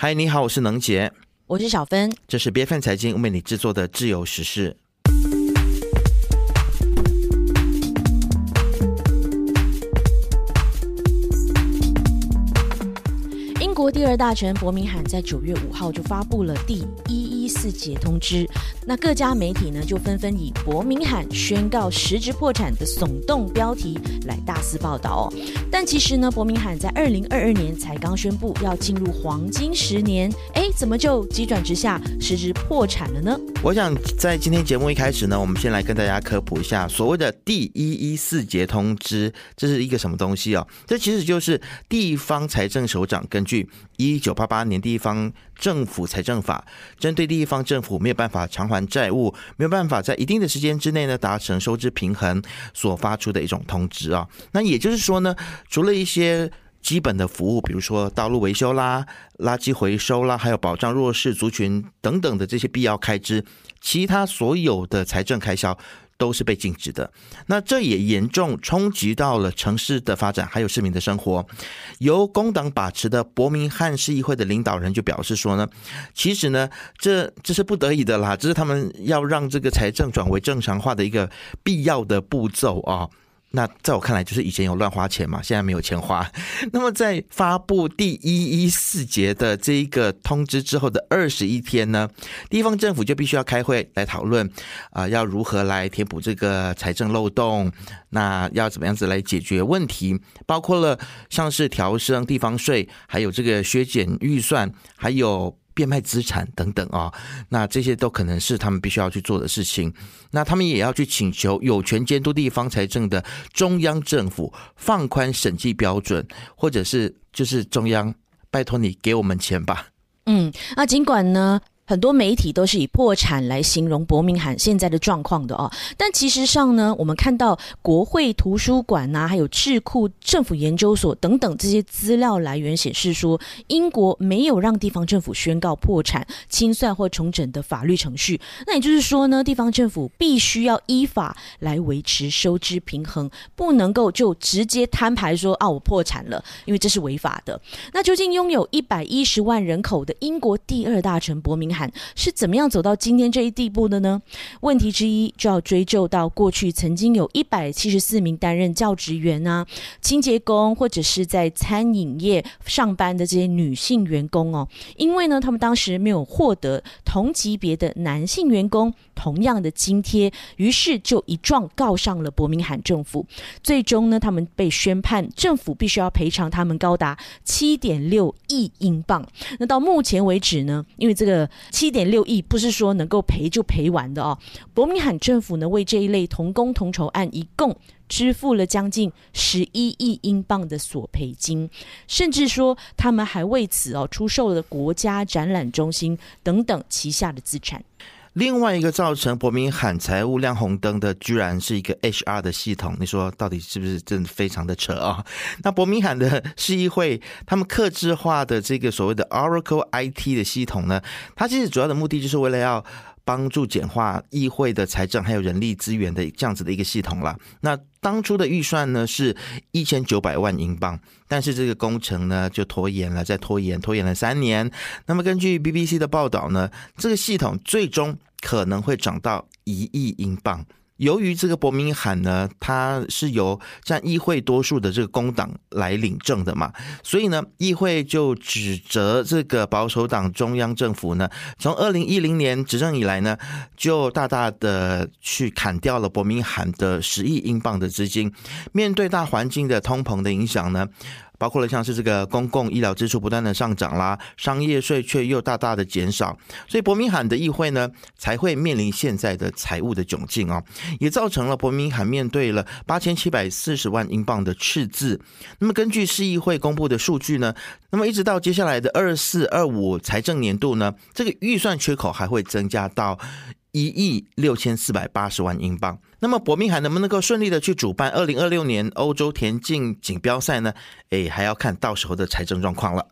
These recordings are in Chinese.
嗨，你好，我是能杰，我是小芬，这是 B F N 财经为你制作的自由时事。英国第二大臣伯明翰在九月五号就发布了第一一四节通知。那各家媒体呢，就纷纷以“伯明翰宣告实质破产”的耸动标题来大肆报道哦。但其实呢，伯明翰在二零二二年才刚宣布要进入黄金十年，哎，怎么就急转直下，实质破产了呢？我想在今天节目一开始呢，我们先来跟大家科普一下所谓的第一一四节通知，这是一个什么东西哦？这其实就是地方财政首长根据一九八八年地方政府财政法，针对地地方政府没有办法偿还。债务没有办法在一定的时间之内呢达成收支平衡所发出的一种通知啊，那也就是说呢，除了一些基本的服务，比如说道路维修啦、垃圾回收啦，还有保障弱势族群等等的这些必要开支，其他所有的财政开销。都是被禁止的，那这也严重冲击到了城市的发展，还有市民的生活。由工党把持的伯明翰市议会的领导人就表示说呢，其实呢，这这是不得已的啦，这是他们要让这个财政转为正常化的一个必要的步骤啊。那在我看来，就是以前有乱花钱嘛，现在没有钱花。那么在发布第一一四节的这一个通知之后的二十一天呢，地方政府就必须要开会来讨论啊，要如何来填补这个财政漏洞，那要怎么样子来解决问题，包括了像是调升地方税，还有这个削减预算，还有。变卖资产等等啊，那这些都可能是他们必须要去做的事情。那他们也要去请求有权监督地方财政的中央政府放宽审计标准，或者是就是中央拜托你给我们钱吧。嗯，那尽管呢。很多媒体都是以破产来形容伯明翰现在的状况的哦，但其实上呢，我们看到国会图书馆呐，还有智库、政府研究所等等这些资料来源显示说，英国没有让地方政府宣告破产、清算或重整的法律程序。那也就是说呢，地方政府必须要依法来维持收支平衡，不能够就直接摊牌说啊，我破产了，因为这是违法的。那究竟拥有一百一十万人口的英国第二大城伯明翰？是怎么样走到今天这一地步的呢？问题之一就要追究到过去曾经有一百七十四名担任教职员啊、清洁工或者是在餐饮业上班的这些女性员工哦，因为呢，他们当时没有获得同级别的男性员工同样的津贴，于是就一状告上了伯明翰政府。最终呢，他们被宣判政府必须要赔偿他们高达七点六亿英镑。那到目前为止呢，因为这个。七点六亿不是说能够赔就赔完的哦。伯明翰政府呢，为这一类同工同酬案一共支付了将近十一亿英镑的索赔金，甚至说他们还为此哦出售了国家展览中心等等旗下的资产。另外一个造成伯明翰财务亮红灯的，居然是一个 HR 的系统。你说到底是不是真的非常的扯啊？那伯明翰的市议会他们克制化的这个所谓的 Oracle IT 的系统呢，它其实主要的目的就是为了要帮助简化议会的财政还有人力资源的这样子的一个系统了。那当初的预算呢是一千九百万英镑，但是这个工程呢就拖延了，再拖延，拖延了三年。那么根据 BBC 的报道呢，这个系统最终。可能会涨到一亿英镑。由于这个伯明翰呢，它是由占议会多数的这个工党来领证的嘛，所以呢，议会就指责这个保守党中央政府呢，从二零一零年执政以来呢，就大大的去砍掉了伯明翰的十亿英镑的资金。面对大环境的通膨的影响呢。包括了像是这个公共医疗支出不断的上涨啦，商业税却又大大的减少，所以伯明翰的议会呢才会面临现在的财务的窘境啊，也造成了伯明翰面对了八千七百四十万英镑的赤字。那么根据市议会公布的数据呢，那么一直到接下来的二四二五财政年度呢，这个预算缺口还会增加到一亿六千四百八十万英镑。那么伯明翰能不能够顺利的去主办二零二六年欧洲田径锦标赛呢？哎，还要看到时候的财政状况了。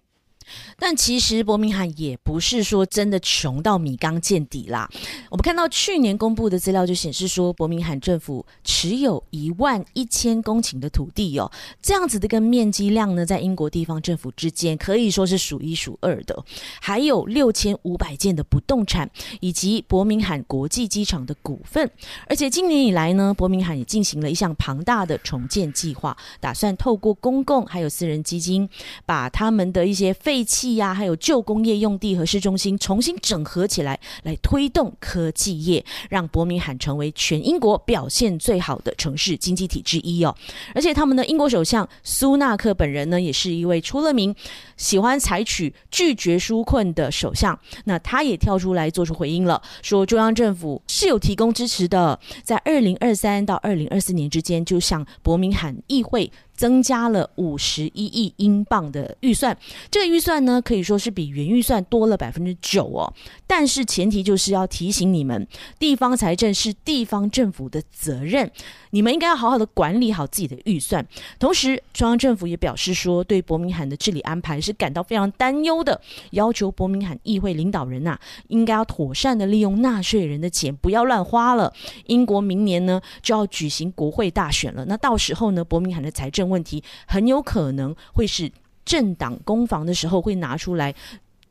但其实伯明翰也不是说真的穷到米缸见底啦。我们看到去年公布的资料就显示说，伯明翰政府持有一万一千公顷的土地哦，这样子的一个面积量呢，在英国地方政府之间可以说是数一数二的。还有六千五百件的不动产，以及伯明翰国际机场的股份。而且今年以来呢，伯明翰也进行了一项庞大的重建计划，打算透过公共还有私人基金，把他们的一些废废弃呀，还有旧工业用地和市中心重新整合起来，来推动科技业，让伯明翰成为全英国表现最好的城市经济体之一哦。而且他们的英国首相苏纳克本人呢，也是一位出了名喜欢采取拒绝纾困的首相。那他也跳出来做出回应了，说中央政府是有提供支持的，在二零二三到二零二四年之间，就向伯明翰议会。增加了五十一亿英镑的预算，这个预算呢可以说是比原预算多了百分之九哦。但是前提就是要提醒你们，地方财政是地方政府的责任，你们应该要好好的管理好自己的预算。同时，中央政府也表示说，对伯明翰的治理安排是感到非常担忧的，要求伯明翰议会领导人呐，应该要妥善的利用纳税人的钱，不要乱花了。英国明年呢就要举行国会大选了，那到时候呢，伯明翰的财政问题很有可能会是政党攻防的时候会拿出来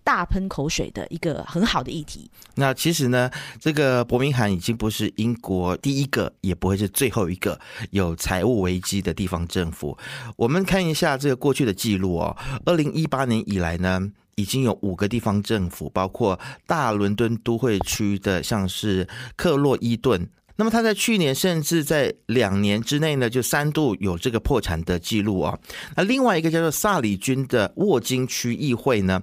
大喷口水的一个很好的议题。那其实呢，这个伯明翰已经不是英国第一个，也不会是最后一个有财务危机的地方政府。我们看一下这个过去的记录哦，二零一八年以来呢，已经有五个地方政府，包括大伦敦都会区的，像是克洛伊顿。那么他在去年甚至在两年之内呢，就三度有这个破产的记录啊。那另外一个叫做萨里军的沃金区议会呢，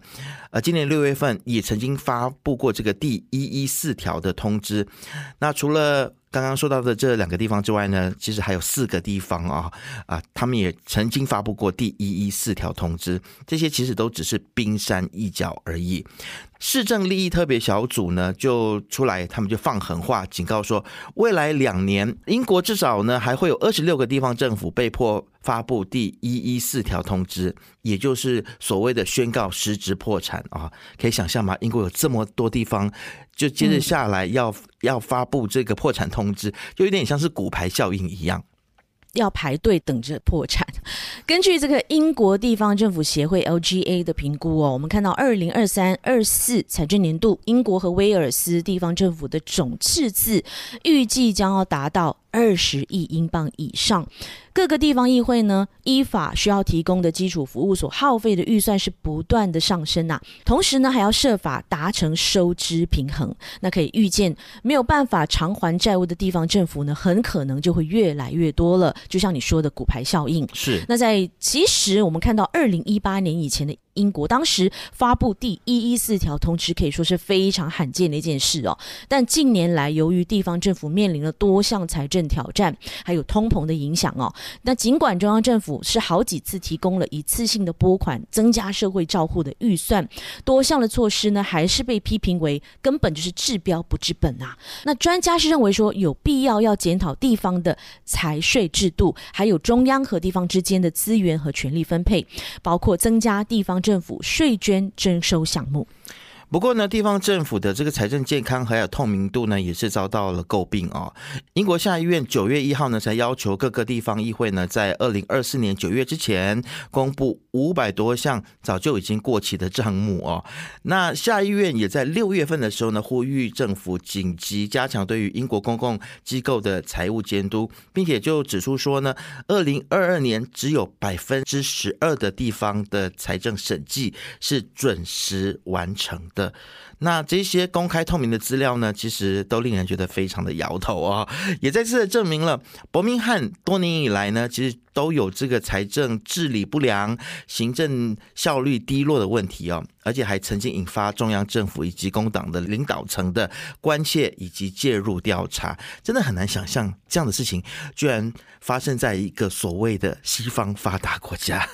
呃，今年六月份也曾经发布过这个第一一四条的通知。那除了刚刚说到的这两个地方之外呢，其实还有四个地方啊啊，他们也曾经发布过第一一四条通知。这些其实都只是冰山一角而已。市政利益特别小组呢就出来，他们就放狠话，警告说，未来两年英国至少呢还会有二十六个地方政府被迫发布第一一四条通知，也就是所谓的宣告实质破产啊。可以想象吗？英国有这么多地方，就接着下来要要发布这个破产通知，就有点像是骨牌效应一样。要排队等着破产。根据这个英国地方政府协会 LGA 的评估哦，我们看到二零二三二四财政年度，英国和威尔斯地方政府的总赤字预计将要达到二十亿英镑以上。各个地方议会呢，依法需要提供的基础服务所耗费的预算是不断的上升呐。同时呢，还要设法达成收支平衡。那可以预见，没有办法偿还债务的地方政府呢，很可能就会越来越多了。就像你说的骨牌效应，是。那在其实我们看到二零一八年以前的。英国当时发布第一一四条通知，可以说是非常罕见的一件事哦。但近年来，由于地方政府面临了多项财政挑战，还有通膨的影响哦，那尽管中央政府是好几次提供了一次性的拨款，增加社会照护的预算，多项的措施呢，还是被批评为根本就是治标不治本啊。那专家是认为说，有必要要检讨地方的财税制度，还有中央和地方之间的资源和权力分配，包括增加地方。政府税捐征收项目。不过呢，地方政府的这个财政健康还有透明度呢，也是遭到了诟病啊。英国下议院九月一号呢，才要求各个地方议会呢，在二零二四年九月之前公布五百多项早就已经过期的账目哦。那下议院也在六月份的时候呢，呼吁政府紧急加强对于英国公共机构的财务监督，并且就指出说呢，二零二二年只有百分之十二的地方的财政审计是准时完成的。那这些公开透明的资料呢，其实都令人觉得非常的摇头啊，也再次的证明了伯明翰多年以来呢，其实都有这个财政治理不良、行政效率低落的问题哦，而且还曾经引发中央政府以及工党的领导层的关切以及介入调查，真的很难想象这样的事情居然发生在一个所谓的西方发达国家。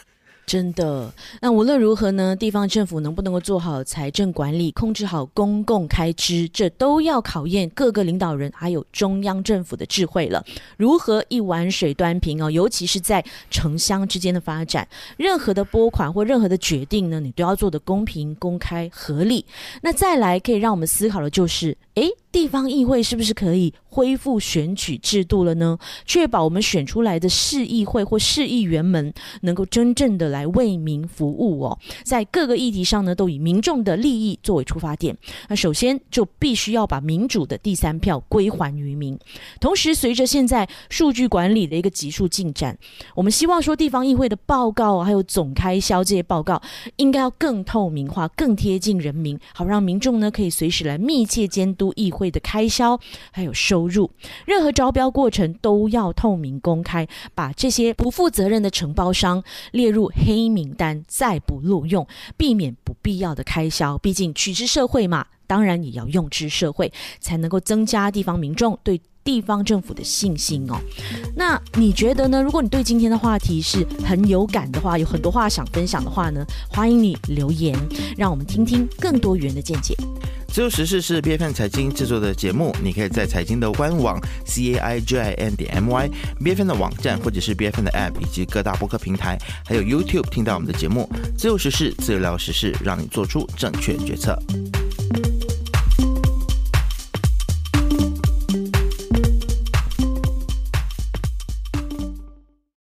真的，那无论如何呢，地方政府能不能够做好财政管理，控制好公共开支，这都要考验各个领导人还有中央政府的智慧了。如何一碗水端平哦？尤其是在城乡之间的发展，任何的拨款或任何的决定呢，你都要做的公平、公开、合理。那再来可以让我们思考的就是，诶。地方议会是不是可以恢复选举制度了呢？确保我们选出来的市议会或市议员们能够真正的来为民服务哦，在各个议题上呢，都以民众的利益作为出发点。那首先就必须要把民主的第三票归还于民。同时，随着现在数据管理的一个急速进展，我们希望说地方议会的报告还有总开销这些报告应该要更透明化、更贴近人民，好让民众呢可以随时来密切监督议。会的开销还有收入，任何招标过程都要透明公开，把这些不负责任的承包商列入黑名单，再不录用，避免不必要的开销。毕竟取之社会嘛，当然也要用之社会，才能够增加地方民众对地方政府的信心哦。那你觉得呢？如果你对今天的话题是很有感的话，有很多话想分享的话呢，欢迎你留言，让我们听听更多元的见解。自由时事是 B F N 财经制作的节目，你可以在财经的官网 c a i j i n 点 m y B F N 的网站，或者是 B F N 的 App，以及各大播客平台，还有 YouTube 听到我们的节目。自由时事，自由聊时事，让你做出正确决策。